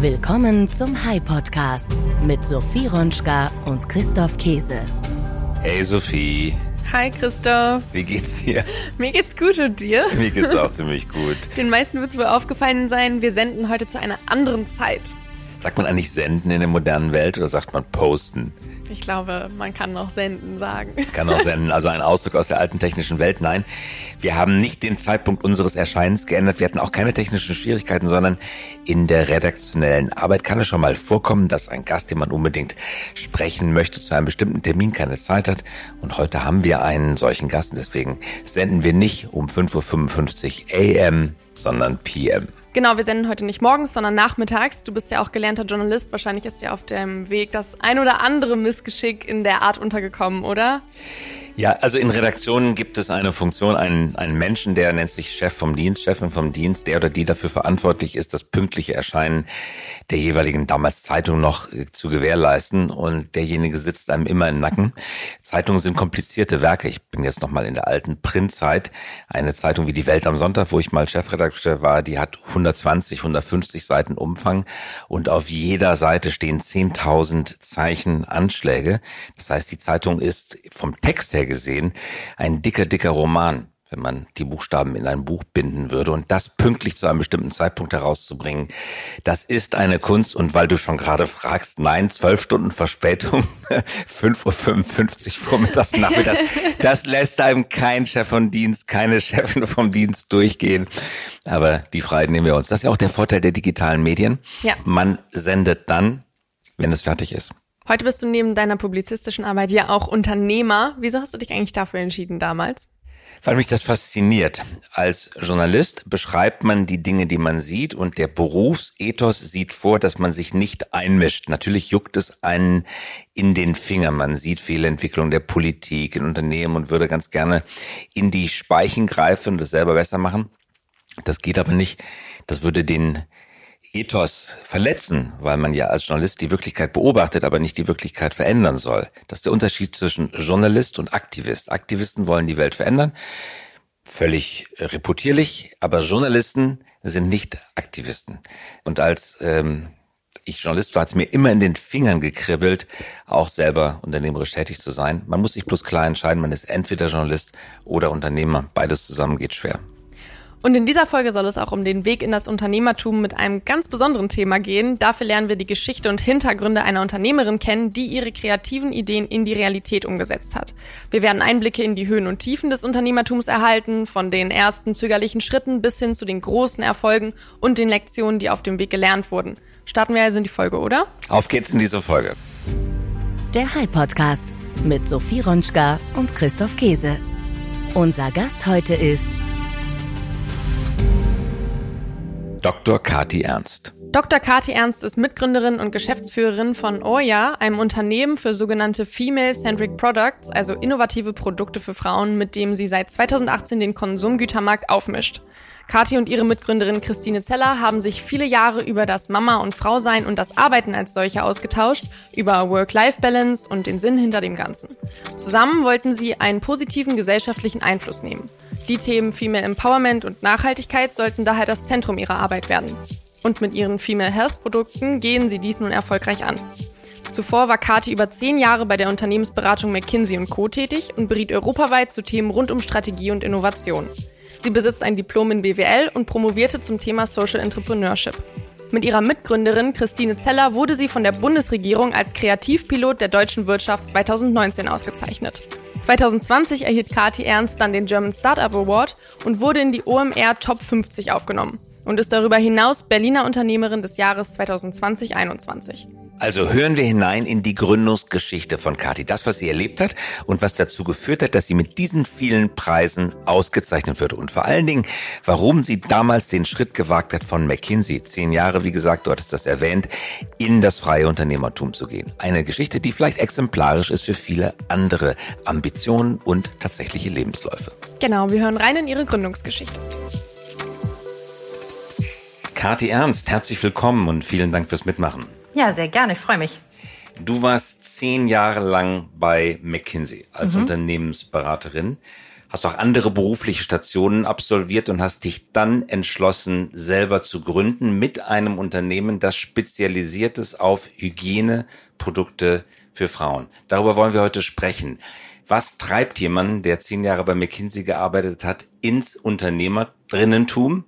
Willkommen zum High Podcast mit Sophie Ronschka und Christoph Käse. Hey Sophie. Hi Christoph. Wie geht's dir? Mir geht's gut und dir? Mir geht's auch ziemlich gut. Den meisten wird es wohl aufgefallen sein, wir senden heute zu einer anderen Zeit. Sagt man eigentlich senden in der modernen Welt oder sagt man posten? Ich glaube, man kann noch senden sagen. Kann auch senden, also ein Ausdruck aus der alten technischen Welt. Nein, wir haben nicht den Zeitpunkt unseres Erscheinens geändert. Wir hatten auch keine technischen Schwierigkeiten, sondern in der redaktionellen Arbeit kann es schon mal vorkommen, dass ein Gast, den man unbedingt sprechen möchte, zu einem bestimmten Termin keine Zeit hat. Und heute haben wir einen solchen Gast und deswegen senden wir nicht um 5.55 Uhr AM, sondern PM. Genau, wir senden heute nicht morgens, sondern nachmittags. Du bist ja auch gelernter Journalist. Wahrscheinlich ist dir auf dem Weg das ein oder andere Missgeschick in der Art untergekommen, oder? Ja, also in Redaktionen gibt es eine Funktion, einen, einen Menschen, der nennt sich Chef vom Dienst, Chefin vom Dienst, der oder die dafür verantwortlich ist, das pünktliche Erscheinen der jeweiligen damals Zeitung noch äh, zu gewährleisten. Und derjenige sitzt einem immer im Nacken. Zeitungen sind komplizierte Werke. Ich bin jetzt noch mal in der alten Printzeit. Eine Zeitung wie die Welt am Sonntag, wo ich mal Chefredakteur war, die hat 120, 150 Seiten Umfang und auf jeder Seite stehen 10.000 Zeichen Anschläge. Das heißt, die Zeitung ist vom Text her gesehen ein dicker, dicker Roman wenn man die Buchstaben in ein Buch binden würde und das pünktlich zu einem bestimmten Zeitpunkt herauszubringen, das ist eine Kunst. Und weil du schon gerade fragst, nein, zwölf Stunden Verspätung, 5.55 Uhr vormittags, nachmittags, das lässt einem kein Chef von Dienst, keine Chefin vom Dienst durchgehen. Aber die Freiheit nehmen wir uns. Das ist ja auch der Vorteil der digitalen Medien. Ja. Man sendet dann, wenn es fertig ist. Heute bist du neben deiner publizistischen Arbeit ja auch Unternehmer. Wieso hast du dich eigentlich dafür entschieden damals? Weil mich das fasziniert. Als Journalist beschreibt man die Dinge, die man sieht und der Berufsethos sieht vor, dass man sich nicht einmischt. Natürlich juckt es einen in den Finger. Man sieht Fehlentwicklung der Politik in Unternehmen und würde ganz gerne in die Speichen greifen und es selber besser machen. Das geht aber nicht. Das würde den Ethos verletzen, weil man ja als Journalist die Wirklichkeit beobachtet, aber nicht die Wirklichkeit verändern soll. Das ist der Unterschied zwischen Journalist und Aktivist. Aktivisten wollen die Welt verändern, völlig reputierlich, aber Journalisten sind nicht Aktivisten. Und als ähm, ich Journalist war, hat es mir immer in den Fingern gekribbelt, auch selber unternehmerisch tätig zu sein. Man muss sich bloß klar entscheiden, man ist entweder Journalist oder Unternehmer. Beides zusammen geht schwer. Und in dieser Folge soll es auch um den Weg in das Unternehmertum mit einem ganz besonderen Thema gehen. Dafür lernen wir die Geschichte und Hintergründe einer Unternehmerin kennen, die ihre kreativen Ideen in die Realität umgesetzt hat. Wir werden Einblicke in die Höhen und Tiefen des Unternehmertums erhalten, von den ersten zögerlichen Schritten bis hin zu den großen Erfolgen und den Lektionen, die auf dem Weg gelernt wurden. Starten wir also in die Folge, oder? Auf geht's in diese Folge. Der High Podcast mit Sophie Ronschka und Christoph Käse. Unser Gast heute ist Dr. Kati Ernst. Dr. Kati Ernst ist Mitgründerin und Geschäftsführerin von Oya, einem Unternehmen für sogenannte Female-Centric Products, also innovative Produkte für Frauen, mit dem sie seit 2018 den Konsumgütermarkt aufmischt. Kati und ihre Mitgründerin Christine Zeller haben sich viele Jahre über das Mama- und Frausein und das Arbeiten als solche ausgetauscht, über Work-Life-Balance und den Sinn hinter dem Ganzen. Zusammen wollten sie einen positiven gesellschaftlichen Einfluss nehmen. Die Themen Female Empowerment und Nachhaltigkeit sollten daher das Zentrum ihrer Arbeit werden. Und mit ihren Female Health Produkten gehen sie dies nun erfolgreich an. Zuvor war Kati über zehn Jahre bei der Unternehmensberatung McKinsey Co. tätig und beriet europaweit zu Themen rund um Strategie und Innovation. Sie besitzt ein Diplom in BWL und promovierte zum Thema Social Entrepreneurship. Mit ihrer Mitgründerin Christine Zeller wurde sie von der Bundesregierung als Kreativpilot der deutschen Wirtschaft 2019 ausgezeichnet. 2020 erhielt Kati Ernst dann den German Startup Award und wurde in die OMR Top 50 aufgenommen und ist darüber hinaus Berliner Unternehmerin des Jahres 2020-21. Also hören wir hinein in die Gründungsgeschichte von Kati, das, was sie erlebt hat und was dazu geführt hat, dass sie mit diesen vielen Preisen ausgezeichnet wird und vor allen Dingen, warum sie damals den Schritt gewagt hat von McKinsey, zehn Jahre, wie gesagt, du hattest das erwähnt, in das freie Unternehmertum zu gehen. Eine Geschichte, die vielleicht exemplarisch ist für viele andere Ambitionen und tatsächliche Lebensläufe. Genau, wir hören rein in ihre Gründungsgeschichte. Kati Ernst, herzlich willkommen und vielen Dank fürs Mitmachen. Ja, sehr gerne, ich freue mich. Du warst zehn Jahre lang bei McKinsey als mhm. Unternehmensberaterin. hast auch andere berufliche Stationen absolviert und hast dich dann entschlossen, selber zu gründen mit einem Unternehmen, das spezialisiert ist auf Hygieneprodukte für Frauen. Darüber wollen wir heute sprechen. Was treibt jemanden, der zehn Jahre bei McKinsey gearbeitet hat, ins Unternehmerinnentum?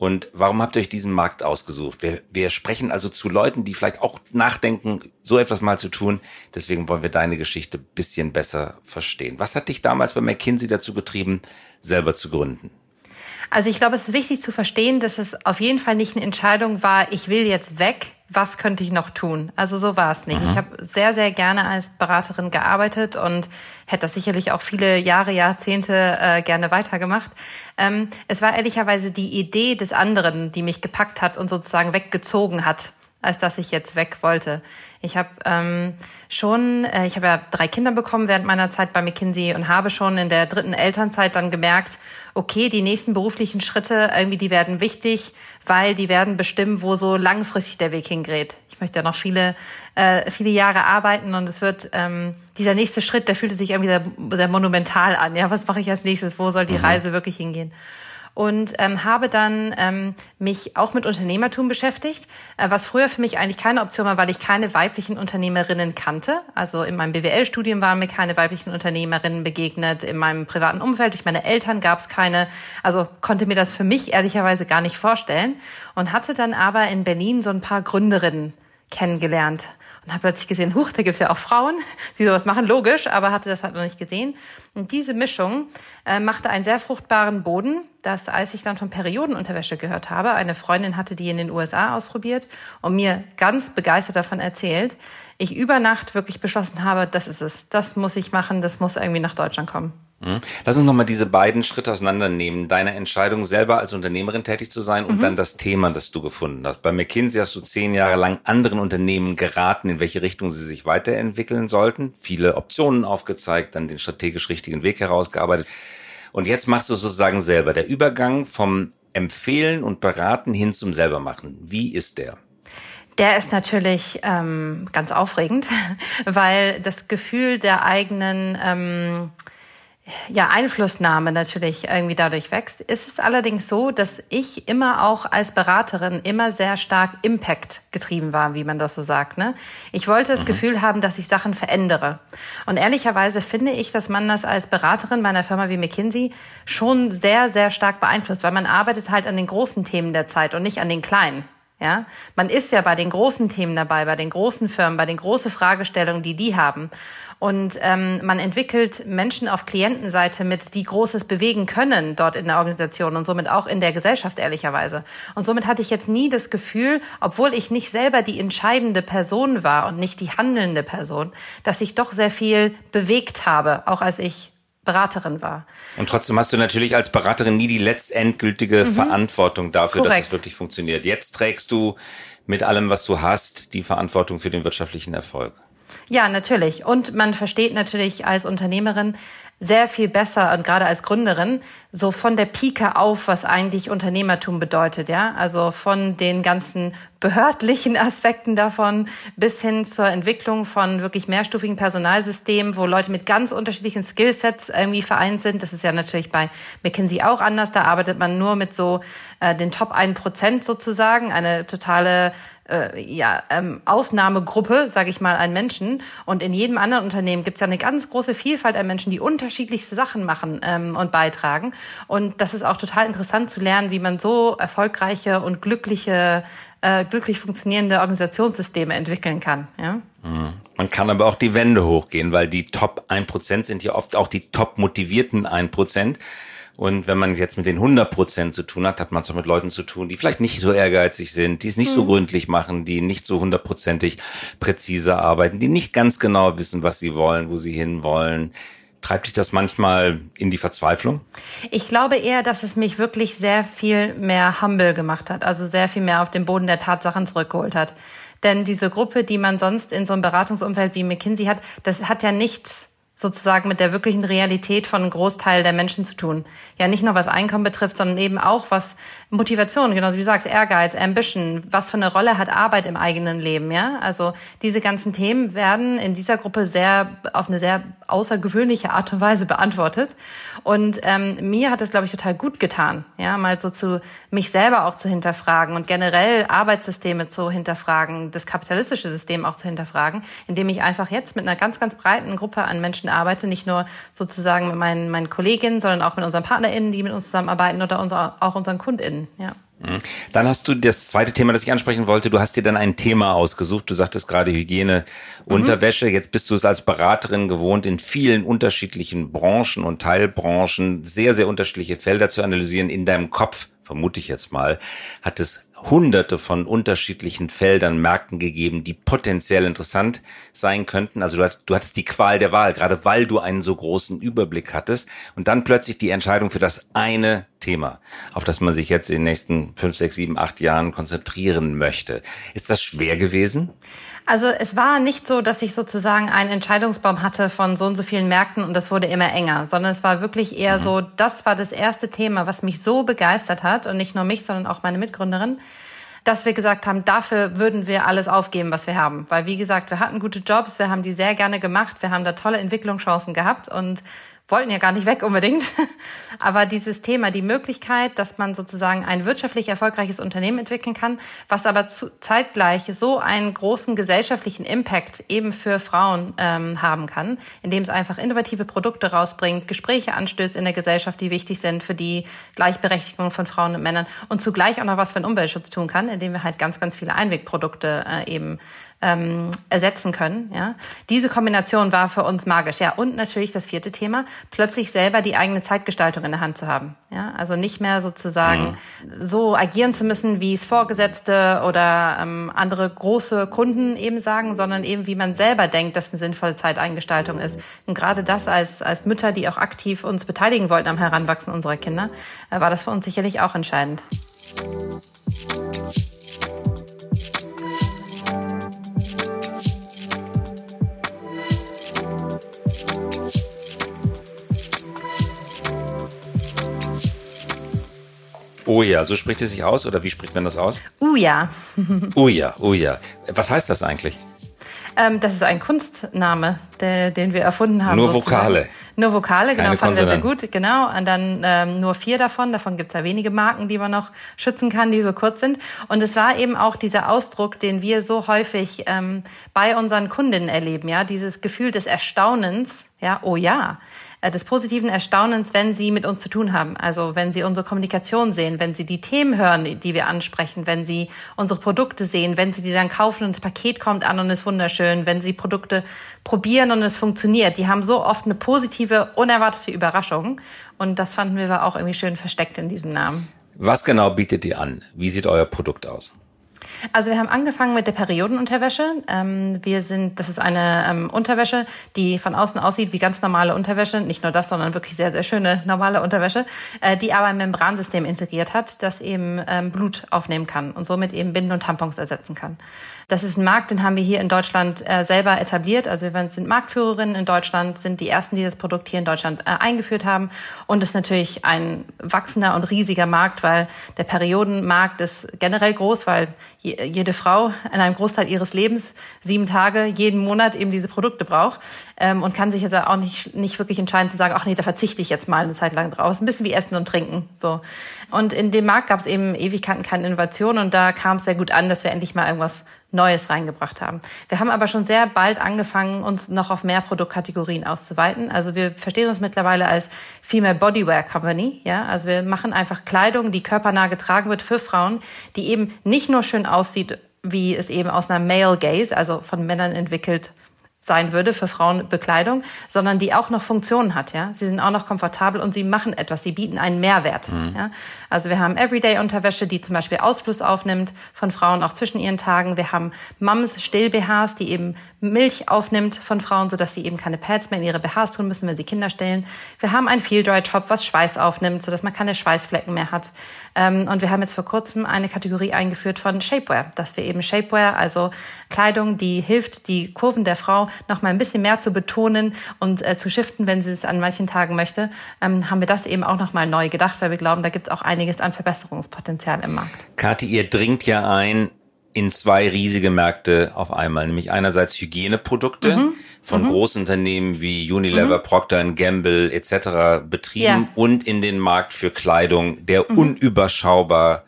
Und warum habt ihr euch diesen Markt ausgesucht? Wir, wir sprechen also zu Leuten, die vielleicht auch nachdenken, so etwas mal zu tun. Deswegen wollen wir deine Geschichte bisschen besser verstehen. Was hat dich damals bei McKinsey dazu getrieben, selber zu gründen? Also ich glaube, es ist wichtig zu verstehen, dass es auf jeden Fall nicht eine Entscheidung war, ich will jetzt weg, was könnte ich noch tun? Also so war es nicht. Mhm. Ich habe sehr, sehr gerne als Beraterin gearbeitet und hätte das sicherlich auch viele Jahre, Jahrzehnte äh, gerne weitergemacht. Ähm, es war ehrlicherweise die Idee des anderen, die mich gepackt hat und sozusagen weggezogen hat, als dass ich jetzt weg wollte. Ich habe ähm, schon, äh, ich habe ja drei Kinder bekommen während meiner Zeit bei McKinsey und habe schon in der dritten Elternzeit dann gemerkt, okay, die nächsten beruflichen Schritte irgendwie, die werden wichtig, weil die werden bestimmen, wo so langfristig der Weg hingeht. Ich möchte ja noch viele, äh, viele Jahre arbeiten und es wird ähm, dieser nächste Schritt, der fühlte sich irgendwie sehr, sehr monumental an. Ja, was mache ich als nächstes? Wo soll die mhm. Reise wirklich hingehen? Und ähm, habe dann ähm, mich auch mit Unternehmertum beschäftigt, äh, was früher für mich eigentlich keine Option war, weil ich keine weiblichen Unternehmerinnen kannte. Also in meinem BWL-Studium waren mir keine weiblichen Unternehmerinnen begegnet, in meinem privaten Umfeld durch meine Eltern gab es keine, also konnte mir das für mich ehrlicherweise gar nicht vorstellen und hatte dann aber in Berlin so ein paar Gründerinnen kennengelernt und habe plötzlich gesehen, huch, da gibt's ja auch Frauen, die sowas machen, logisch, aber hatte das halt noch nicht gesehen. Und diese Mischung äh, machte einen sehr fruchtbaren Boden, dass als ich dann von Periodenunterwäsche gehört habe, eine Freundin hatte die in den USA ausprobiert und mir ganz begeistert davon erzählt, ich über Nacht wirklich beschlossen habe, das ist es, das muss ich machen, das muss irgendwie nach Deutschland kommen. Mhm. Lass uns nochmal diese beiden Schritte auseinandernehmen. Deine Entscheidung, selber als Unternehmerin tätig zu sein und mhm. dann das Thema, das du gefunden hast. Bei McKinsey hast du zehn Jahre lang anderen Unternehmen geraten, in welche Richtung sie sich weiterentwickeln sollten. Viele Optionen aufgezeigt, dann den strategisch richtigen Weg herausgearbeitet. Und jetzt machst du sozusagen selber. Der Übergang vom Empfehlen und Beraten hin zum Selbermachen. Wie ist der? Der ist natürlich ähm, ganz aufregend, weil das Gefühl der eigenen ähm, ja, Einflussnahme natürlich irgendwie dadurch wächst. Ist es allerdings so, dass ich immer auch als Beraterin immer sehr stark Impact getrieben war, wie man das so sagt. Ne? Ich wollte das mhm. Gefühl haben, dass ich Sachen verändere. Und ehrlicherweise finde ich, dass man das als Beraterin bei einer Firma wie McKinsey schon sehr, sehr stark beeinflusst, weil man arbeitet halt an den großen Themen der Zeit und nicht an den kleinen. Ja, man ist ja bei den großen Themen dabei, bei den großen Firmen, bei den großen Fragestellungen, die die haben. Und ähm, man entwickelt Menschen auf Klientenseite mit, die Großes bewegen können dort in der Organisation und somit auch in der Gesellschaft ehrlicherweise. Und somit hatte ich jetzt nie das Gefühl, obwohl ich nicht selber die entscheidende Person war und nicht die handelnde Person, dass ich doch sehr viel bewegt habe, auch als ich Beraterin war. Und trotzdem hast du natürlich als Beraterin nie die letztendgültige mhm. Verantwortung dafür, Korrekt. dass es wirklich funktioniert. Jetzt trägst du mit allem, was du hast, die Verantwortung für den wirtschaftlichen Erfolg. Ja, natürlich. Und man versteht natürlich als Unternehmerin sehr viel besser und gerade als Gründerin so von der Pike auf, was eigentlich Unternehmertum bedeutet, ja? Also von den ganzen behördlichen Aspekten davon bis hin zur Entwicklung von wirklich mehrstufigen Personalsystemen, wo Leute mit ganz unterschiedlichen Skillsets irgendwie vereint sind. Das ist ja natürlich bei McKinsey auch anders. Da arbeitet man nur mit so äh, den Top 1% sozusagen, eine totale äh, ja, ähm, Ausnahmegruppe, sage ich mal, an Menschen. Und in jedem anderen Unternehmen gibt es ja eine ganz große Vielfalt an Menschen, die unterschiedlichste Sachen machen ähm, und beitragen. Und das ist auch total interessant zu lernen, wie man so erfolgreiche und glückliche äh, glücklich funktionierende Organisationssysteme entwickeln kann. Ja? Mhm. Man kann aber auch die Wände hochgehen, weil die Top 1% sind ja oft auch die top motivierten 1%. Und wenn man jetzt mit den 100 Prozent zu tun hat, hat man es auch mit Leuten zu tun, die vielleicht nicht so ehrgeizig sind, die es nicht mhm. so gründlich machen, die nicht so hundertprozentig präzise arbeiten, die nicht ganz genau wissen, was sie wollen, wo sie hinwollen. Treibt dich das manchmal in die Verzweiflung? Ich glaube eher, dass es mich wirklich sehr viel mehr humble gemacht hat, also sehr viel mehr auf den Boden der Tatsachen zurückgeholt hat. Denn diese Gruppe, die man sonst in so einem Beratungsumfeld wie McKinsey hat, das hat ja nichts sozusagen mit der wirklichen Realität von einem Großteil der Menschen zu tun. Ja, nicht nur was Einkommen betrifft, sondern eben auch was Motivation, genauso wie du sagst, Ehrgeiz, Ambition, was für eine Rolle hat Arbeit im eigenen Leben, ja? Also diese ganzen Themen werden in dieser Gruppe sehr auf eine sehr außergewöhnliche Art und Weise beantwortet. Und ähm, mir hat es, glaube ich, total gut getan, ja, mal so zu mich selber auch zu hinterfragen und generell Arbeitssysteme zu hinterfragen, das kapitalistische System auch zu hinterfragen, indem ich einfach jetzt mit einer ganz, ganz breiten Gruppe an Menschen arbeite, nicht nur sozusagen mit meinen, meinen Kolleginnen, sondern auch mit unseren PartnerInnen, die mit uns zusammenarbeiten oder unser, auch unseren KundInnen, ja. Mhm. Dann hast du das zweite Thema, das ich ansprechen wollte. Du hast dir dann ein Thema ausgesucht. Du sagtest gerade Hygiene, mhm. Unterwäsche. Jetzt bist du es als Beraterin gewohnt, in vielen unterschiedlichen Branchen und Teilbranchen sehr, sehr unterschiedliche Felder zu analysieren. In deinem Kopf, vermute ich jetzt mal, hat es hunderte von unterschiedlichen Feldern, Märkten gegeben, die potenziell interessant sein könnten. Also du, du hattest die Qual der Wahl, gerade weil du einen so großen Überblick hattest. Und dann plötzlich die Entscheidung für das eine Thema, auf das man sich jetzt in den nächsten fünf, sechs, sieben, acht Jahren konzentrieren möchte. Ist das schwer gewesen? Also es war nicht so, dass ich sozusagen einen Entscheidungsbaum hatte von so und so vielen Märkten und das wurde immer enger, sondern es war wirklich eher mhm. so, das war das erste Thema, was mich so begeistert hat und nicht nur mich, sondern auch meine Mitgründerin, dass wir gesagt haben, dafür würden wir alles aufgeben, was wir haben. Weil wie gesagt, wir hatten gute Jobs, wir haben die sehr gerne gemacht, wir haben da tolle Entwicklungschancen gehabt und wollten ja gar nicht weg unbedingt. Aber dieses Thema, die Möglichkeit, dass man sozusagen ein wirtschaftlich erfolgreiches Unternehmen entwickeln kann, was aber zu, zeitgleich so einen großen gesellschaftlichen Impact eben für Frauen ähm, haben kann, indem es einfach innovative Produkte rausbringt, Gespräche anstößt in der Gesellschaft, die wichtig sind für die Gleichberechtigung von Frauen und Männern und zugleich auch noch was für den Umweltschutz tun kann, indem wir halt ganz, ganz viele Einwegprodukte äh, eben ähm, ersetzen können. Ja? Diese Kombination war für uns magisch. Ja, und natürlich das vierte Thema, plötzlich selber die eigene Zeitgestaltung in der Hand zu haben. Ja? Also nicht mehr sozusagen mhm. so agieren zu müssen, wie es Vorgesetzte oder ähm, andere große Kunden eben sagen, sondern eben wie man selber denkt, dass eine sinnvolle Zeiteingestaltung ist. Und gerade das als, als Mütter, die auch aktiv uns beteiligen wollten am Heranwachsen unserer Kinder, äh, war das für uns sicherlich auch entscheidend. Oh ja, so spricht es sich aus oder wie spricht man das aus? Uh ja. uh ja, uh ja. Was heißt das eigentlich? Ähm, das ist ein Kunstname, der, den wir erfunden haben. Nur Vokale. Nur Vokale, Keine genau, fanden wir sehr gut, genau. Und dann ähm, nur vier davon. Davon gibt es ja wenige Marken, die man noch schützen kann, die so kurz sind. Und es war eben auch dieser Ausdruck, den wir so häufig ähm, bei unseren Kundinnen erleben, ja, dieses Gefühl des Erstaunens, ja, oh ja. Äh, des positiven Erstaunens, wenn sie mit uns zu tun haben. Also wenn sie unsere Kommunikation sehen, wenn sie die Themen hören, die wir ansprechen, wenn sie unsere Produkte sehen, wenn sie die dann kaufen und das Paket kommt an und ist wunderschön, wenn sie Produkte probieren und es funktioniert. Die haben so oft eine positive, unerwartete Überraschung. Und das fanden wir auch irgendwie schön versteckt in diesem Namen. Was genau bietet ihr an? Wie sieht euer Produkt aus? Also wir haben angefangen mit der Periodenunterwäsche. Ähm, wir sind, das ist eine ähm, Unterwäsche, die von außen aussieht wie ganz normale Unterwäsche. Nicht nur das, sondern wirklich sehr, sehr schöne normale Unterwäsche, äh, die aber ein Membransystem integriert hat, das eben ähm, Blut aufnehmen kann und somit eben Binden und Tampons ersetzen kann. Das ist ein Markt, den haben wir hier in Deutschland äh, selber etabliert. Also wir sind Marktführerinnen in Deutschland, sind die ersten, die das Produkt hier in Deutschland äh, eingeführt haben. Und ist natürlich ein wachsender und riesiger Markt, weil der Periodenmarkt ist generell groß, weil jede Frau in einem Großteil ihres Lebens sieben Tage jeden Monat eben diese Produkte braucht ähm, und kann sich jetzt auch nicht, nicht wirklich entscheiden zu sagen, ach nee, da verzichte ich jetzt mal eine Zeit lang drauf. Ein bisschen wie Essen und Trinken. So. Und in dem Markt gab es eben Ewigkeiten keine Innovation und da kam es sehr gut an, dass wir endlich mal irgendwas Neues reingebracht haben. Wir haben aber schon sehr bald angefangen, uns noch auf mehr Produktkategorien auszuweiten. Also wir verstehen uns mittlerweile als Female Bodywear Company. Ja, also wir machen einfach Kleidung, die körpernah getragen wird für Frauen, die eben nicht nur schön aussieht, wie es eben aus einer Male Gaze, also von Männern entwickelt sein würde für Frauenbekleidung, sondern die auch noch Funktionen hat. Ja, sie sind auch noch komfortabel und sie machen etwas. Sie bieten einen Mehrwert. Mhm. Ja? Also wir haben Everyday-Unterwäsche, die zum Beispiel Ausfluss aufnimmt von Frauen auch zwischen ihren Tagen. Wir haben Mums Still-BHs, die eben Milch aufnimmt von Frauen, sodass sie eben keine Pads mehr in ihre BHs tun müssen, wenn sie Kinder stillen. Wir haben ein Feel Dry Top, was Schweiß aufnimmt, sodass man keine Schweißflecken mehr hat. Ähm, und wir haben jetzt vor kurzem eine Kategorie eingeführt von Shapewear, dass wir eben Shapewear, also Kleidung, die hilft, die Kurven der Frau noch mal ein bisschen mehr zu betonen und äh, zu shiften, wenn sie es an manchen Tagen möchte, ähm, haben wir das eben auch noch mal neu gedacht, weil wir glauben, da gibt es auch einiges an Verbesserungspotenzial im Markt. Kathi, ihr dringt ja ein in zwei riesige Märkte auf einmal, nämlich einerseits Hygieneprodukte mhm. von mhm. großen Unternehmen wie Unilever, mhm. Procter Gamble etc. betrieben ja. und in den Markt für Kleidung, der mhm. unüberschaubar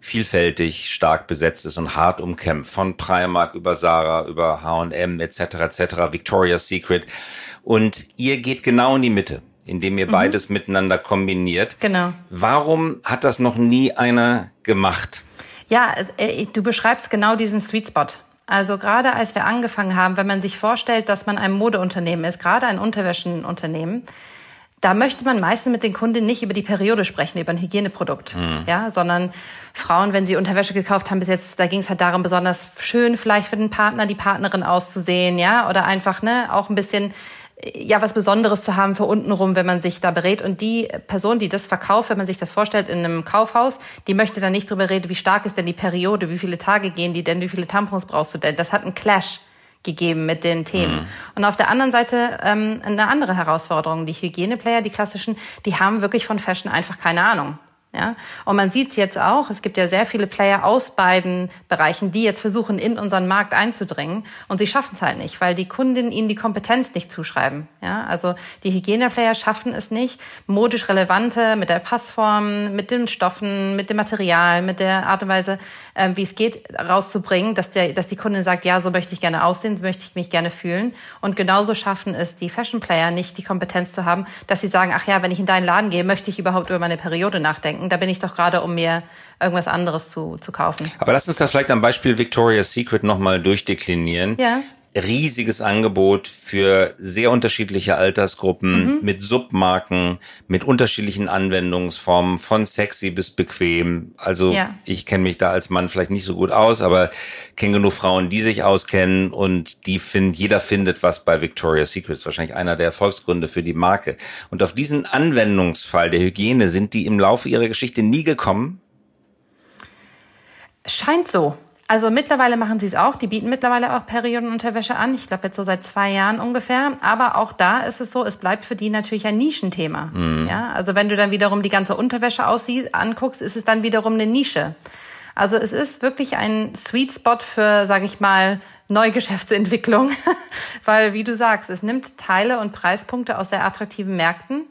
vielfältig stark besetzt ist und hart umkämpft, von Primark über Sarah, über H&M etc. etc. Victoria's Secret und ihr geht genau in die Mitte indem ihr mhm. beides miteinander kombiniert. Genau. Warum hat das noch nie einer gemacht? Ja, äh, du beschreibst genau diesen Sweet Spot. Also gerade als wir angefangen haben, wenn man sich vorstellt, dass man ein Modeunternehmen ist, gerade ein Unterwäschenunternehmen, da möchte man meistens mit den Kunden nicht über die Periode sprechen, über ein Hygieneprodukt, mhm. ja, sondern Frauen, wenn sie Unterwäsche gekauft haben bis jetzt, da ging es halt darum, besonders schön vielleicht für den Partner, die Partnerin auszusehen, ja, oder einfach ne, auch ein bisschen ja was Besonderes zu haben für untenrum, wenn man sich da berät. Und die Person, die das verkauft, wenn man sich das vorstellt in einem Kaufhaus, die möchte dann nicht drüber reden, wie stark ist denn die Periode, wie viele Tage gehen die denn, wie viele Tampons brauchst du denn. Das hat einen Clash gegeben mit den Themen. Mhm. Und auf der anderen Seite ähm, eine andere Herausforderung. Die Hygieneplayer, die klassischen, die haben wirklich von Fashion einfach keine Ahnung. Ja? Und man sieht es jetzt auch, es gibt ja sehr viele Player aus beiden Bereichen, die jetzt versuchen, in unseren Markt einzudringen und sie schaffen es halt nicht, weil die Kundinnen ihnen die Kompetenz nicht zuschreiben. Ja? Also die Hygieneplayer schaffen es nicht, modisch relevante mit der Passform, mit den Stoffen, mit dem Material, mit der Art und Weise, äh, wie es geht, rauszubringen, dass, der, dass die Kundin sagt, ja, so möchte ich gerne aussehen, so möchte ich mich gerne fühlen. Und genauso schaffen es die Fashion Player nicht, die Kompetenz zu haben, dass sie sagen, ach ja, wenn ich in deinen Laden gehe, möchte ich überhaupt über meine Periode nachdenken. Da bin ich doch gerade, um mir irgendwas anderes zu, zu kaufen. Aber lass uns das vielleicht am Beispiel Victoria's Secret nochmal durchdeklinieren. Ja riesiges Angebot für sehr unterschiedliche Altersgruppen mhm. mit Submarken, mit unterschiedlichen Anwendungsformen, von sexy bis bequem. Also ja. ich kenne mich da als Mann vielleicht nicht so gut aus, aber kenne genug Frauen, die sich auskennen und die finden, jeder findet was bei Victoria's Secret. wahrscheinlich einer der Erfolgsgründe für die Marke. Und auf diesen Anwendungsfall der Hygiene sind die im Laufe ihrer Geschichte nie gekommen? Scheint so. Also mittlerweile machen sie es auch. Die bieten mittlerweile auch Periodenunterwäsche an. Ich glaube jetzt so seit zwei Jahren ungefähr. Aber auch da ist es so, es bleibt für die natürlich ein Nischenthema. Mhm. Ja, also wenn du dann wiederum die ganze Unterwäsche aussiehst, anguckst, ist es dann wiederum eine Nische. Also es ist wirklich ein Sweet Spot für, sage ich mal, Neugeschäftsentwicklung, weil wie du sagst, es nimmt Teile und Preispunkte aus sehr attraktiven Märkten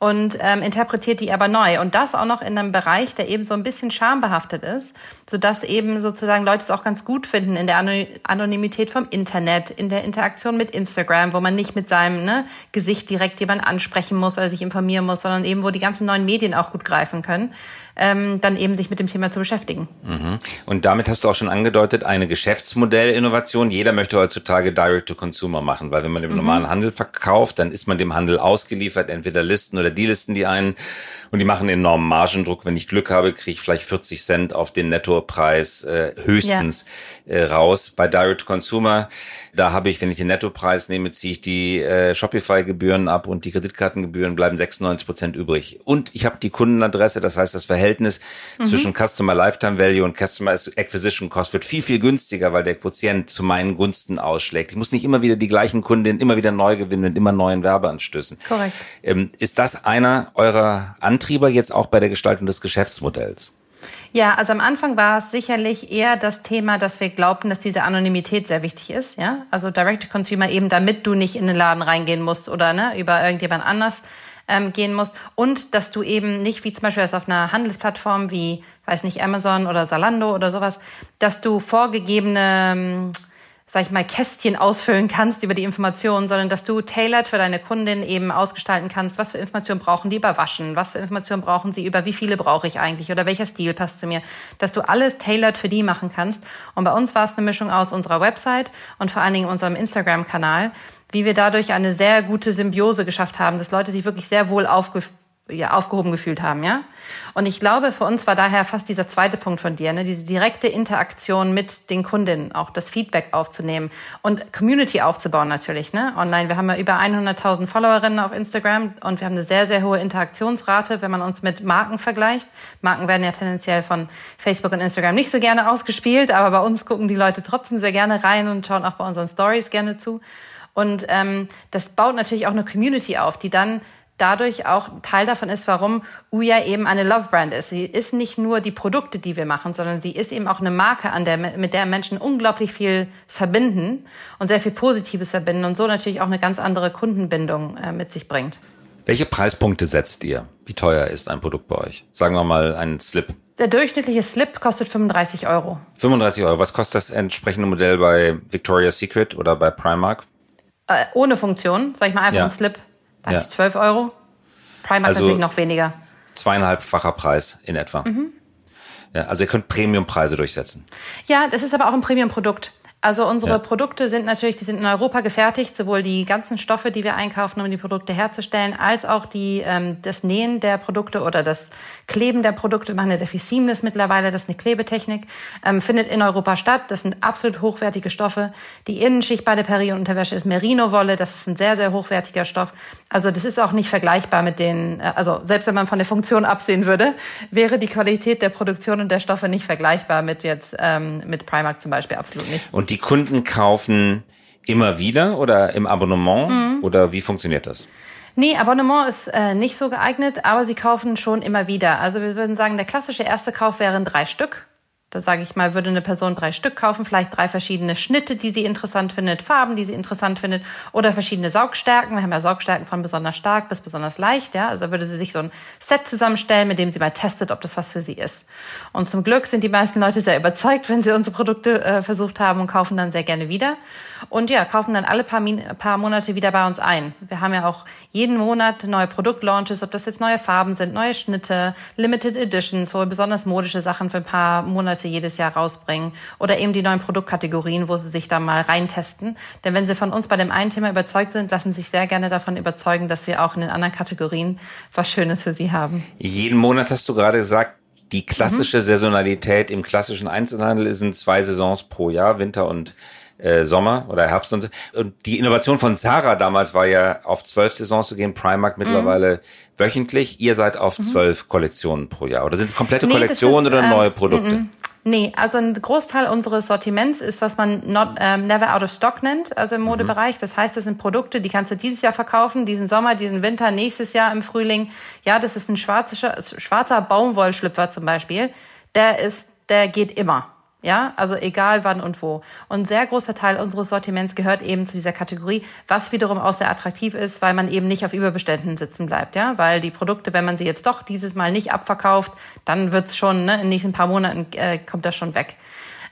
und ähm, interpretiert die aber neu. Und das auch noch in einem Bereich, der eben so ein bisschen schambehaftet ist, sodass eben sozusagen Leute es auch ganz gut finden in der Anonymität vom Internet, in der Interaktion mit Instagram, wo man nicht mit seinem ne, Gesicht direkt jemanden ansprechen muss oder sich informieren muss, sondern eben, wo die ganzen neuen Medien auch gut greifen können ähm, dann eben sich mit dem Thema zu beschäftigen. Mhm. Und damit hast du auch schon angedeutet, eine Geschäftsmodellinnovation. Jeder möchte heutzutage Direct-to-Consumer machen, weil wenn man im mhm. normalen Handel verkauft, dann ist man dem Handel ausgeliefert, entweder Listen oder die Listen die einen und die machen enormen Margendruck. Wenn ich Glück habe, kriege ich vielleicht 40 Cent auf den Nettopreis äh, höchstens ja. äh, raus. Bei Direct-to-Consumer, da habe ich, wenn ich den Nettopreis nehme, ziehe ich die äh, Shopify-Gebühren ab und die Kreditkartengebühren bleiben 96 Prozent übrig. Und ich habe die Kundenadresse, das heißt, das Verhältnis mhm. zwischen Customer Lifetime Value und Customer Acquisition Cost wird viel, viel günstiger, weil der Quotient zu meinen Gunsten ausschlägt. Ich muss nicht immer wieder die gleichen Kundinnen immer wieder neu gewinnen mit immer neuen Werbeanstößen. Korrekt. Ähm, ist das einer eurer Antrieber jetzt auch bei der Gestaltung des Geschäftsmodells? Ja, also am Anfang war es sicherlich eher das Thema, dass wir glaubten, dass diese Anonymität sehr wichtig ist. Ja, also Direct Consumer eben, damit du nicht in den Laden reingehen musst oder ne, über irgendjemand anders ähm, gehen musst und dass du eben nicht wie zum Beispiel auf einer Handelsplattform wie, weiß nicht, Amazon oder Zalando oder sowas, dass du vorgegebene ähm, sag ich mal, Kästchen ausfüllen kannst über die Informationen, sondern dass du tailored für deine Kundin eben ausgestalten kannst, was für Informationen brauchen die über Waschen, was für Informationen brauchen sie über wie viele brauche ich eigentlich oder welcher Stil passt zu mir, dass du alles tailored für die machen kannst. Und bei uns war es eine Mischung aus unserer Website und vor allen Dingen unserem Instagram-Kanal, wie wir dadurch eine sehr gute Symbiose geschafft haben, dass Leute sich wirklich sehr wohl aufge ja, aufgehoben gefühlt haben, ja. Und ich glaube, für uns war daher fast dieser zweite Punkt von dir, ne, diese direkte Interaktion mit den Kundinnen, auch das Feedback aufzunehmen und Community aufzubauen natürlich, ne, online. Wir haben ja über 100.000 Followerinnen auf Instagram und wir haben eine sehr, sehr hohe Interaktionsrate, wenn man uns mit Marken vergleicht. Marken werden ja tendenziell von Facebook und Instagram nicht so gerne ausgespielt, aber bei uns gucken die Leute trotzdem sehr gerne rein und schauen auch bei unseren Stories gerne zu. Und ähm, das baut natürlich auch eine Community auf, die dann dadurch auch Teil davon ist, warum Uya eben eine Love Brand ist. Sie ist nicht nur die Produkte, die wir machen, sondern sie ist eben auch eine Marke, an der, mit der Menschen unglaublich viel verbinden und sehr viel Positives verbinden und so natürlich auch eine ganz andere Kundenbindung äh, mit sich bringt. Welche Preispunkte setzt ihr? Wie teuer ist ein Produkt bei euch? Sagen wir mal einen Slip. Der durchschnittliche Slip kostet 35 Euro. 35 Euro. Was kostet das entsprechende Modell bei Victoria's Secret oder bei Primark? Äh, ohne Funktion, sag ich mal einfach ja. ein Slip weiß ja. ich, 12 Euro. Prime hat also natürlich noch weniger. Zweieinhalbfacher Preis in etwa. Mhm. Ja, also ihr könnt Premiumpreise durchsetzen. Ja, das ist aber auch ein Premium-Produkt. Also unsere ja. Produkte sind natürlich, die sind in Europa gefertigt, sowohl die ganzen Stoffe, die wir einkaufen, um die Produkte herzustellen, als auch die, ähm, das Nähen der Produkte oder das Kleben der Produkte. Wir machen ja sehr viel Seamless mittlerweile, das ist eine Klebetechnik, ähm, findet in Europa statt. Das sind absolut hochwertige Stoffe. Die Innenschicht bei der Peri-Unterwäsche ist Merino-Wolle, das ist ein sehr, sehr hochwertiger Stoff. Also das ist auch nicht vergleichbar mit den, äh, also selbst wenn man von der Funktion absehen würde, wäre die Qualität der Produktion und der Stoffe nicht vergleichbar mit jetzt ähm, mit Primark zum Beispiel absolut nicht. Und die Kunden kaufen immer wieder oder im Abonnement mhm. oder wie funktioniert das? Nee, Abonnement ist äh, nicht so geeignet, aber sie kaufen schon immer wieder. Also wir würden sagen, der klassische erste Kauf wären drei Stück. Da sage ich mal, würde eine Person drei Stück kaufen, vielleicht drei verschiedene Schnitte, die sie interessant findet, Farben, die sie interessant findet, oder verschiedene Saugstärken. Wir haben ja Saugstärken von besonders stark bis besonders leicht, ja. Also würde sie sich so ein Set zusammenstellen, mit dem sie mal testet, ob das was für sie ist. Und zum Glück sind die meisten Leute sehr überzeugt, wenn sie unsere Produkte äh, versucht haben und kaufen dann sehr gerne wieder. Und ja, kaufen dann alle paar, paar Monate wieder bei uns ein. Wir haben ja auch jeden Monat neue Produktlaunches, ob das jetzt neue Farben sind, neue Schnitte, Limited Editions, wo wir besonders modische Sachen für ein paar Monate jedes Jahr rausbringen oder eben die neuen Produktkategorien, wo sie sich da mal reintesten. Denn wenn sie von uns bei dem einen Thema überzeugt sind, lassen sie sich sehr gerne davon überzeugen, dass wir auch in den anderen Kategorien was Schönes für sie haben. Jeden Monat hast du gerade gesagt, die klassische mhm. Saisonalität im klassischen Einzelhandel sind zwei Saisons pro Jahr, Winter und äh, Sommer oder Herbst und, und die Innovation von Zara damals war ja auf zwölf Saisons zu gehen, Primark mittlerweile mhm. wöchentlich. Ihr seid auf mhm. zwölf Kollektionen pro Jahr. Oder sind es komplette nee, Kollektionen ist, oder neue ähm, Produkte? M Nee, also ein Großteil unseres Sortiments ist, was man not, ähm, never out of stock nennt, also im mhm. Modebereich. Das heißt, das sind Produkte, die kannst du dieses Jahr verkaufen, diesen Sommer, diesen Winter, nächstes Jahr im Frühling. Ja, das ist ein schwarzer, schwarzer Baumwollschlüpfer zum Beispiel. Der ist, der geht immer. Ja, also egal wann und wo. Und ein sehr großer Teil unseres Sortiments gehört eben zu dieser Kategorie, was wiederum auch sehr attraktiv ist, weil man eben nicht auf Überbeständen sitzen bleibt. Ja, weil die Produkte, wenn man sie jetzt doch dieses Mal nicht abverkauft, dann wird's schon, ne, in den nächsten paar Monaten äh, kommt das schon weg.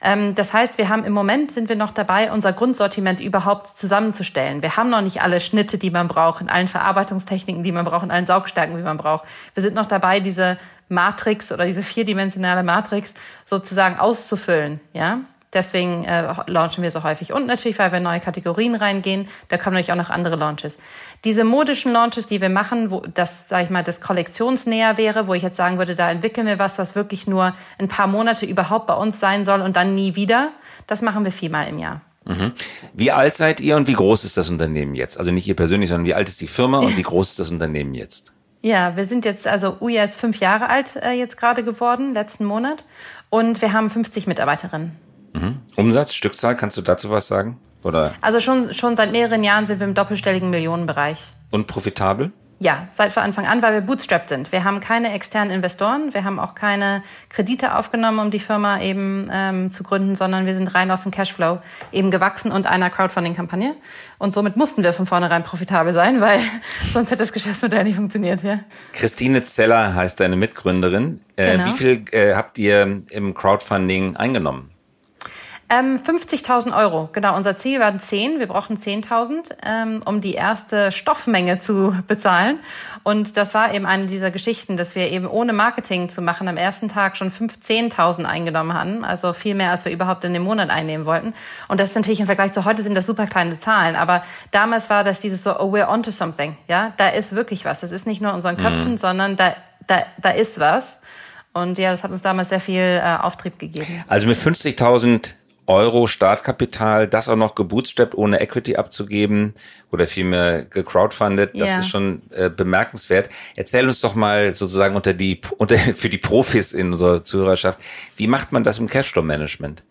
Ähm, das heißt, wir haben im Moment sind wir noch dabei, unser Grundsortiment überhaupt zusammenzustellen. Wir haben noch nicht alle Schnitte, die man braucht, in allen Verarbeitungstechniken, die man braucht, in allen Saugstärken, wie man braucht. Wir sind noch dabei, diese Matrix oder diese vierdimensionale Matrix sozusagen auszufüllen, ja. Deswegen äh, launchen wir so häufig. Und natürlich, weil wir neue Kategorien reingehen, da kommen natürlich auch noch andere Launches. Diese modischen Launches, die wir machen, wo das, sage ich mal, das kollektionsnäher wäre, wo ich jetzt sagen würde, da entwickeln wir was, was wirklich nur ein paar Monate überhaupt bei uns sein soll und dann nie wieder, das machen wir viermal im Jahr. Mhm. Wie alt seid ihr und wie groß ist das Unternehmen jetzt? Also nicht ihr persönlich, sondern wie alt ist die Firma und wie groß ist das Unternehmen jetzt? Ja, wir sind jetzt, also Uja ist fünf Jahre alt äh, jetzt gerade geworden, letzten Monat. Und wir haben 50 Mitarbeiterinnen. Mhm. Umsatz, Stückzahl, kannst du dazu was sagen? Oder? Also schon, schon seit mehreren Jahren sind wir im doppelstelligen Millionenbereich. Und profitabel? Ja, seit von Anfang an, weil wir bootstrapped sind. Wir haben keine externen Investoren, wir haben auch keine Kredite aufgenommen, um die Firma eben ähm, zu gründen, sondern wir sind rein aus dem Cashflow eben gewachsen und einer Crowdfunding-Kampagne. Und somit mussten wir von vornherein profitabel sein, weil sonst hätte das Geschäftsmodell nicht funktioniert. Ja. Christine Zeller heißt deine Mitgründerin. Äh, genau. Wie viel äh, habt ihr im Crowdfunding eingenommen? Ähm, 50.000 Euro, genau. Unser Ziel waren 10. Wir brauchen 10.000, ähm, um die erste Stoffmenge zu bezahlen. Und das war eben eine dieser Geschichten, dass wir eben ohne Marketing zu machen am ersten Tag schon 15.000 eingenommen hatten. Also viel mehr, als wir überhaupt in dem Monat einnehmen wollten. Und das ist natürlich im Vergleich zu heute sind das super kleine Zahlen. Aber damals war das dieses so, oh, we're onto something. Ja, da ist wirklich was. Das ist nicht nur in unseren Köpfen, mhm. sondern da, da, da ist was. Und ja, das hat uns damals sehr viel äh, Auftrieb gegeben. Also mit 50.000 Euro Startkapital, das auch noch gebootstrapped, ohne Equity abzugeben oder vielmehr gecrowdfundet, das ja. ist schon äh, bemerkenswert. Erzähl uns doch mal sozusagen unter die unter für die Profis in unserer Zuhörerschaft, wie macht man das im Cashflow Management?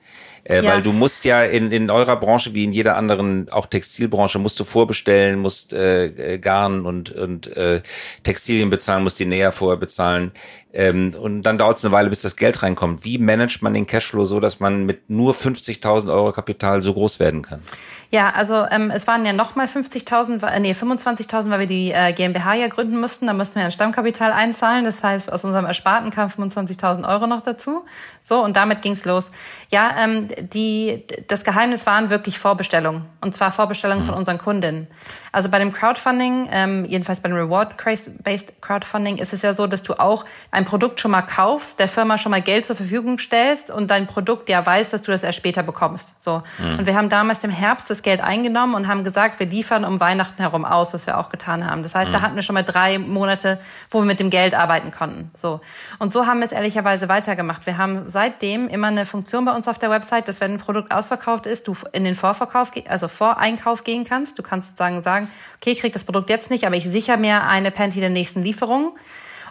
Äh, ja. Weil du musst ja in, in eurer Branche wie in jeder anderen, auch Textilbranche, musst du vorbestellen, musst äh, Garn und, und äh, Textilien bezahlen, musst die näher vorher bezahlen. Ähm, und dann dauert es eine Weile, bis das Geld reinkommt. Wie managt man den Cashflow so, dass man mit nur 50.000 Euro Kapital so groß werden kann? Ja, also ähm, es waren ja nochmal 50.000, äh, nee, 25.000, weil wir die äh, GmbH ja gründen mussten. Da mussten wir ein Stammkapital einzahlen. Das heißt, aus unserem Ersparten kamen 25.000 Euro noch dazu. So, und damit ging's los. Ja, ähm, die, das Geheimnis waren wirklich Vorbestellungen. Und zwar Vorbestellungen mhm. von unseren Kundinnen. Also bei dem Crowdfunding, ähm, jedenfalls bei dem Reward-Based Crowdfunding, ist es ja so, dass du auch ein Produkt schon mal kaufst, der Firma schon mal Geld zur Verfügung stellst und dein Produkt ja weiß, dass du das erst später bekommst. So. Mhm. Und wir haben damals im Herbst das Geld eingenommen und haben gesagt, wir liefern um Weihnachten herum aus, was wir auch getan haben. Das heißt, mhm. da hatten wir schon mal drei Monate, wo wir mit dem Geld arbeiten konnten. So. Und so haben wir es ehrlicherweise weitergemacht. Wir haben seitdem immer eine Funktion bei uns auf der Website, dass wenn ein Produkt ausverkauft ist, du in den Vorverkauf, also Voreinkauf gehen kannst. Du kannst sozusagen sagen, okay, ich kriege das Produkt jetzt nicht, aber ich sichere mir eine Panty der nächsten Lieferung.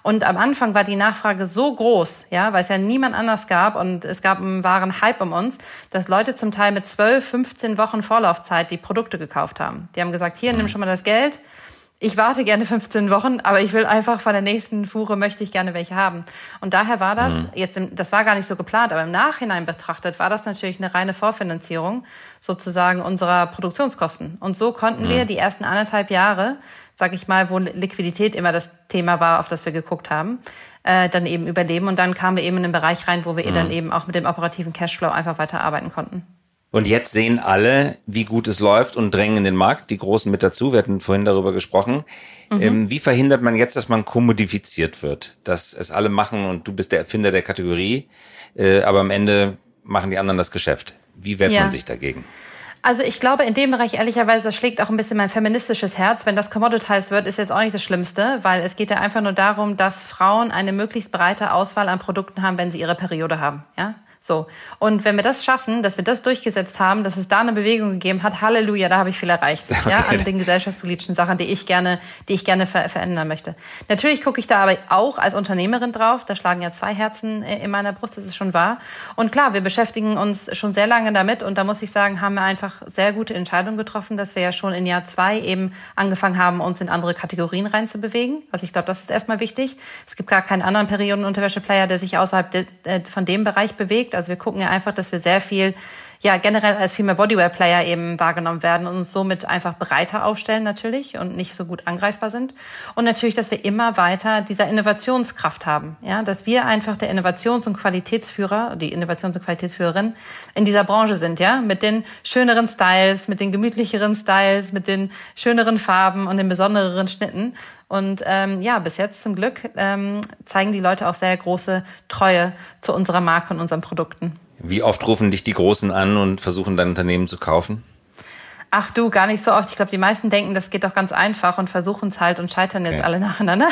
Und am Anfang war die Nachfrage so groß, ja, weil es ja niemand anders gab und es gab einen wahren Hype um uns, dass Leute zum Teil mit 12, 15 Wochen Vorlaufzeit die Produkte gekauft haben. Die haben gesagt, hier, nimm schon mal das Geld, ich warte gerne 15 Wochen, aber ich will einfach von der nächsten Fuhre möchte ich gerne welche haben. Und daher war das mhm. jetzt, im, das war gar nicht so geplant, aber im Nachhinein betrachtet war das natürlich eine reine Vorfinanzierung sozusagen unserer Produktionskosten. Und so konnten mhm. wir die ersten anderthalb Jahre, sag ich mal, wo Liquidität immer das Thema war, auf das wir geguckt haben, äh, dann eben überleben. Und dann kamen wir eben in den Bereich rein, wo wir mhm. dann eben auch mit dem operativen Cashflow einfach weiter arbeiten konnten. Und jetzt sehen alle, wie gut es läuft und drängen in den Markt, die Großen mit dazu. Wir hatten vorhin darüber gesprochen. Mhm. Ähm, wie verhindert man jetzt, dass man kommodifiziert wird? Dass es alle machen und du bist der Erfinder der Kategorie, äh, aber am Ende machen die anderen das Geschäft. Wie wehrt ja. man sich dagegen? Also ich glaube, in dem Bereich ehrlicherweise schlägt auch ein bisschen mein feministisches Herz. Wenn das commoditized wird, ist jetzt auch nicht das Schlimmste, weil es geht ja einfach nur darum, dass Frauen eine möglichst breite Auswahl an Produkten haben, wenn sie ihre Periode haben. Ja? So. Und wenn wir das schaffen, dass wir das durchgesetzt haben, dass es da eine Bewegung gegeben hat, Halleluja, da habe ich viel erreicht. Okay. Ja, an den gesellschaftspolitischen Sachen, die ich gerne, die ich gerne ver verändern möchte. Natürlich gucke ich da aber auch als Unternehmerin drauf. Da schlagen ja zwei Herzen äh, in meiner Brust, das ist schon wahr. Und klar, wir beschäftigen uns schon sehr lange damit. Und da muss ich sagen, haben wir einfach sehr gute Entscheidungen getroffen, dass wir ja schon in Jahr zwei eben angefangen haben, uns in andere Kategorien reinzubewegen. Also ich glaube, das ist erstmal wichtig. Es gibt gar keinen anderen Periodenunterwäscheplayer, der sich außerhalb de, äh, von dem Bereich bewegt. Also wir gucken ja einfach, dass wir sehr viel ja generell als Female Bodywear Player eben wahrgenommen werden und uns somit einfach breiter aufstellen natürlich und nicht so gut angreifbar sind. Und natürlich, dass wir immer weiter dieser Innovationskraft haben, ja, dass wir einfach der Innovations- und Qualitätsführer, die Innovations- und Qualitätsführerin in dieser Branche sind, ja, mit den schöneren Styles, mit den gemütlicheren Styles, mit den schöneren Farben und den besondereren Schnitten und ähm, ja, bis jetzt zum Glück ähm, zeigen die Leute auch sehr große Treue zu unserer Marke und unseren Produkten. Wie oft rufen dich die Großen an und versuchen dein Unternehmen zu kaufen? Ach du, gar nicht so oft. Ich glaube, die meisten denken, das geht doch ganz einfach und versuchen es halt und scheitern jetzt okay. alle nacheinander.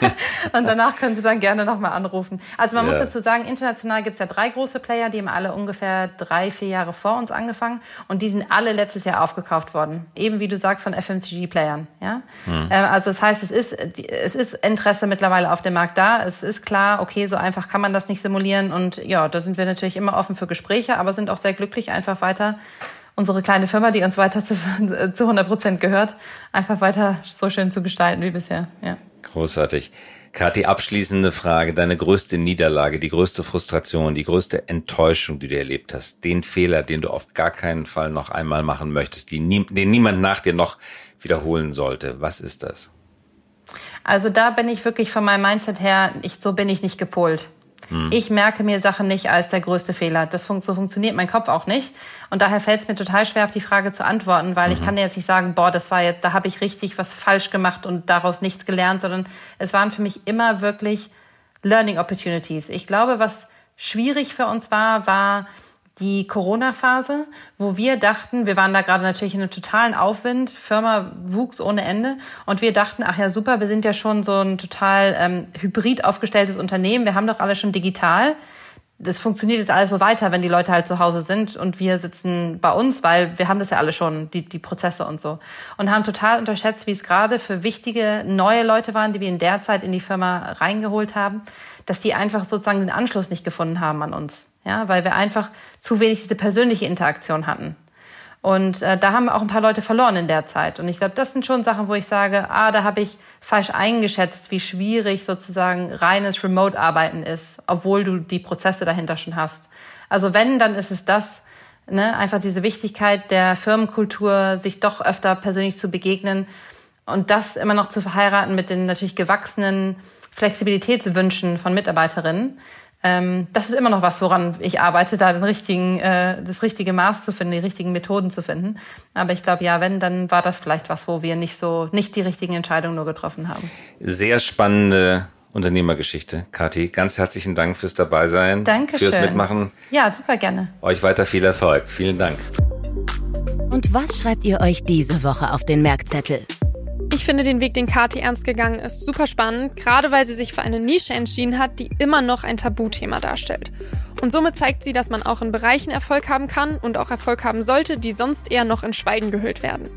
und danach können sie dann gerne nochmal anrufen. Also man ja. muss dazu sagen, international gibt es ja drei große Player, die haben alle ungefähr drei, vier Jahre vor uns angefangen und die sind alle letztes Jahr aufgekauft worden. Eben wie du sagst, von FMCG-Playern. Ja? Hm. also das heißt, es ist, es ist Interesse mittlerweile auf dem Markt da. Es ist klar, okay, so einfach kann man das nicht simulieren. Und ja, da sind wir natürlich immer offen für Gespräche, aber sind auch sehr glücklich, einfach weiter unsere kleine Firma, die uns weiter zu, zu 100 Prozent gehört, einfach weiter so schön zu gestalten wie bisher. Ja. Großartig. Kathi, abschließende Frage. Deine größte Niederlage, die größte Frustration, die größte Enttäuschung, die du erlebt hast, den Fehler, den du auf gar keinen Fall noch einmal machen möchtest, nie, den niemand nach dir noch wiederholen sollte. Was ist das? Also da bin ich wirklich von meinem Mindset her, ich, so bin ich nicht gepolt. Hm. Ich merke mir Sachen nicht als der größte Fehler. Das fun so funktioniert mein Kopf auch nicht. Und daher fällt es mir total schwer, auf die Frage zu antworten, weil mhm. ich kann dir jetzt nicht sagen, boah, das war jetzt, da habe ich richtig was falsch gemacht und daraus nichts gelernt, sondern es waren für mich immer wirklich Learning Opportunities. Ich glaube, was schwierig für uns war, war die Corona-Phase, wo wir dachten, wir waren da gerade natürlich in einem totalen Aufwind, Firma wuchs ohne Ende und wir dachten, ach ja super, wir sind ja schon so ein total ähm, hybrid aufgestelltes Unternehmen, wir haben doch alle schon digital. Das funktioniert jetzt alles so weiter, wenn die Leute halt zu Hause sind und wir sitzen bei uns, weil wir haben das ja alle schon, die, die Prozesse und so. Und haben total unterschätzt, wie es gerade für wichtige neue Leute waren, die wir in der Zeit in die Firma reingeholt haben, dass die einfach sozusagen den Anschluss nicht gefunden haben an uns. Ja, weil wir einfach zu wenig diese persönliche Interaktion hatten. Und äh, da haben auch ein paar Leute verloren in der Zeit. Und ich glaube, das sind schon Sachen, wo ich sage, ah, da habe ich falsch eingeschätzt, wie schwierig sozusagen reines Remote-Arbeiten ist, obwohl du die Prozesse dahinter schon hast. Also wenn, dann ist es das, ne, einfach diese Wichtigkeit der Firmenkultur, sich doch öfter persönlich zu begegnen und das immer noch zu verheiraten mit den natürlich gewachsenen Flexibilitätswünschen von Mitarbeiterinnen. Ähm, das ist immer noch was, woran ich arbeite, da den richtigen, äh, das richtige Maß zu finden, die richtigen Methoden zu finden. Aber ich glaube, ja, wenn, dann war das vielleicht was, wo wir nicht so, nicht die richtigen Entscheidungen nur getroffen haben. Sehr spannende Unternehmergeschichte. Kathi, ganz herzlichen Dank fürs Dabeisein. Dankeschön. Fürs Mitmachen. Ja, super gerne. Euch weiter viel Erfolg. Vielen Dank. Und was schreibt ihr euch diese Woche auf den Merkzettel? Ich finde den Weg, den Kati ernst gegangen ist, super spannend, gerade weil sie sich für eine Nische entschieden hat, die immer noch ein Tabuthema darstellt. Und somit zeigt sie, dass man auch in Bereichen Erfolg haben kann und auch Erfolg haben sollte, die sonst eher noch in Schweigen gehüllt werden.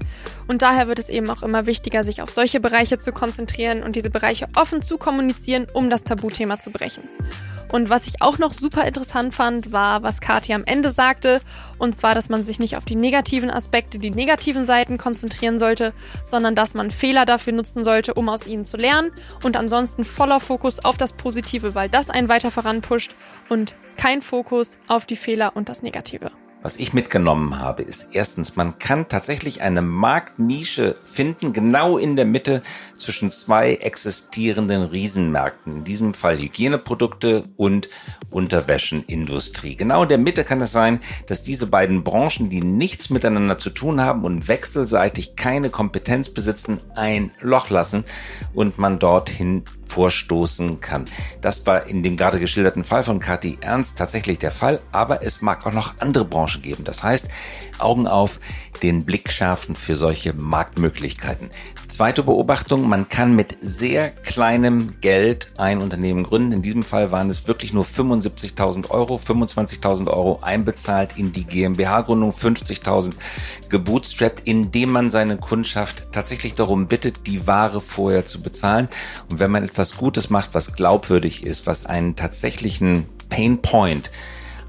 Und daher wird es eben auch immer wichtiger, sich auf solche Bereiche zu konzentrieren und diese Bereiche offen zu kommunizieren, um das Tabuthema zu brechen. Und was ich auch noch super interessant fand, war, was Kathi am Ende sagte, und zwar, dass man sich nicht auf die negativen Aspekte, die negativen Seiten konzentrieren sollte, sondern dass man Fehler dafür nutzen sollte, um aus ihnen zu lernen und ansonsten voller Fokus auf das Positive, weil das einen weiter voranpusht und kein Fokus auf die Fehler und das Negative. Was ich mitgenommen habe, ist erstens, man kann tatsächlich eine Marktnische finden, genau in der Mitte zwischen zwei existierenden Riesenmärkten. In diesem Fall Hygieneprodukte und Unterwäschenindustrie. Genau in der Mitte kann es sein, dass diese beiden Branchen, die nichts miteinander zu tun haben und wechselseitig keine Kompetenz besitzen, ein Loch lassen und man dorthin vorstoßen kann. Das war in dem gerade geschilderten Fall von Kathi Ernst tatsächlich der Fall, aber es mag auch noch andere Branchen geben. Das heißt, Augen auf, den Blick schärfen für solche Marktmöglichkeiten. Zweite Beobachtung, man kann mit sehr kleinem Geld ein Unternehmen gründen. In diesem Fall waren es wirklich nur 75.000 Euro, 25.000 Euro einbezahlt in die GmbH-Gründung, 50.000 gebootstrapped, indem man seine Kundschaft tatsächlich darum bittet, die Ware vorher zu bezahlen. Und wenn man etwas Gutes macht, was glaubwürdig ist, was einen tatsächlichen Pain Point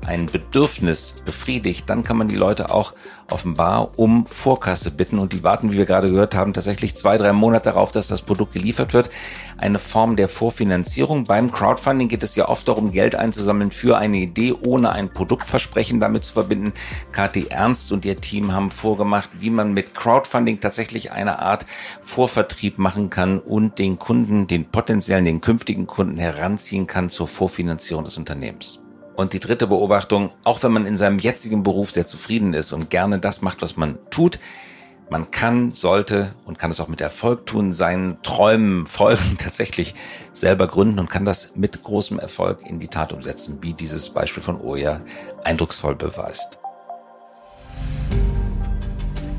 ein Bedürfnis befriedigt, dann kann man die Leute auch offenbar um Vorkasse bitten und die warten, wie wir gerade gehört haben, tatsächlich zwei, drei Monate darauf, dass das Produkt geliefert wird. Eine Form der Vorfinanzierung. Beim Crowdfunding geht es ja oft darum, Geld einzusammeln für eine Idee, ohne ein Produktversprechen damit zu verbinden. KT Ernst und ihr Team haben vorgemacht, wie man mit Crowdfunding tatsächlich eine Art Vorvertrieb machen kann und den Kunden, den potenziellen, den künftigen Kunden heranziehen kann zur Vorfinanzierung des Unternehmens. Und die dritte Beobachtung, auch wenn man in seinem jetzigen Beruf sehr zufrieden ist und gerne das macht, was man tut, man kann, sollte und kann es auch mit Erfolg tun, seinen Träumen folgen, tatsächlich selber gründen und kann das mit großem Erfolg in die Tat umsetzen, wie dieses Beispiel von Oya eindrucksvoll beweist.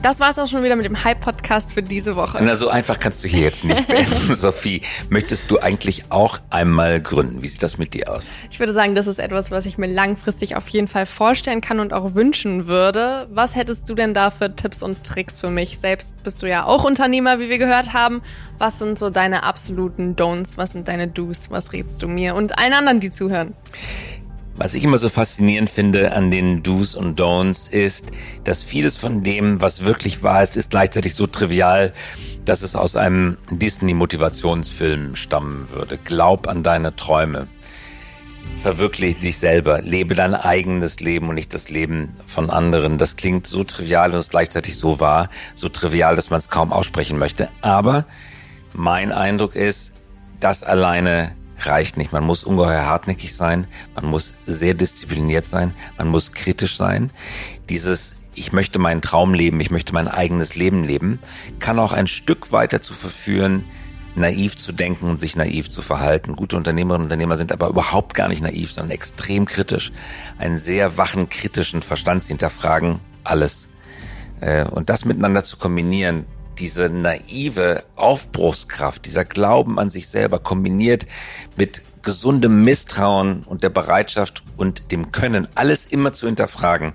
Das war es auch schon wieder mit dem Hype-Podcast für diese Woche. Na, so einfach kannst du hier jetzt nicht beenden, Sophie. Möchtest du eigentlich auch einmal gründen? Wie sieht das mit dir aus? Ich würde sagen, das ist etwas, was ich mir langfristig auf jeden Fall vorstellen kann und auch wünschen würde. Was hättest du denn da für Tipps und Tricks für mich? Selbst bist du ja auch Unternehmer, wie wir gehört haben. Was sind so deine absoluten Don'ts? Was sind deine Do's? Was rätst du mir und allen anderen, die zuhören? Was ich immer so faszinierend finde an den Do's und Don'ts ist, dass vieles von dem, was wirklich wahr ist, ist gleichzeitig so trivial, dass es aus einem Disney-Motivationsfilm stammen würde. Glaub an deine Träume. Verwirkliche dich selber. Lebe dein eigenes Leben und nicht das Leben von anderen. Das klingt so trivial und ist gleichzeitig so wahr. So trivial, dass man es kaum aussprechen möchte. Aber mein Eindruck ist, das alleine reicht nicht. Man muss ungeheuer hartnäckig sein, man muss sehr diszipliniert sein, man muss kritisch sein. Dieses ich möchte meinen Traum leben, ich möchte mein eigenes Leben leben, kann auch ein Stück weiter zu verführen, naiv zu denken und sich naiv zu verhalten. Gute Unternehmerinnen und Unternehmer sind aber überhaupt gar nicht naiv, sondern extrem kritisch. Einen sehr wachen, kritischen Verstand hinterfragen alles. Äh, und das miteinander zu kombinieren, diese naive Aufbruchskraft, dieser Glauben an sich selber kombiniert mit gesundem Misstrauen und der Bereitschaft und dem Können, alles immer zu hinterfragen.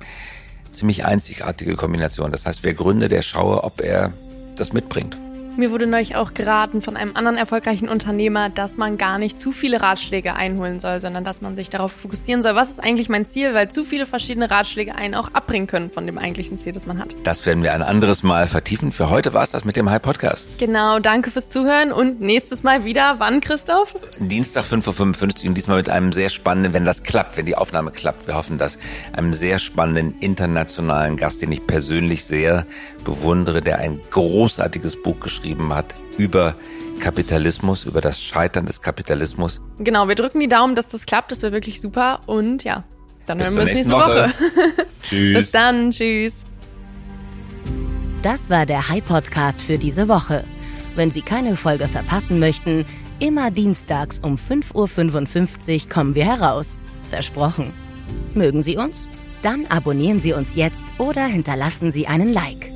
Ziemlich einzigartige Kombination. Das heißt, wer gründet, der schaue, ob er das mitbringt. Mir wurde neulich auch geraten von einem anderen erfolgreichen Unternehmer, dass man gar nicht zu viele Ratschläge einholen soll, sondern dass man sich darauf fokussieren soll, was ist eigentlich mein Ziel, weil zu viele verschiedene Ratschläge einen auch abbringen können von dem eigentlichen Ziel, das man hat. Das werden wir ein anderes Mal vertiefen. Für heute war es das mit dem High Podcast. Genau, danke fürs Zuhören und nächstes Mal wieder, wann, Christoph? Dienstag 5.55 Uhr und diesmal mit einem sehr spannenden, wenn das klappt, wenn die Aufnahme klappt, wir hoffen das, einem sehr spannenden internationalen Gast, den ich persönlich sehr bewundere, der ein großartiges Buch geschrieben hat über Kapitalismus, über das Scheitern des Kapitalismus. Genau, wir drücken die Daumen, dass das klappt. Das wäre wirklich super. Und ja, dann Bis hören wir uns nächste Woche. Woche. Tschüss. Bis dann. Tschüss. Das war der High Podcast für diese Woche. Wenn Sie keine Folge verpassen möchten, immer dienstags um 5.55 Uhr kommen wir heraus. Versprochen. Mögen Sie uns? Dann abonnieren Sie uns jetzt oder hinterlassen Sie einen Like.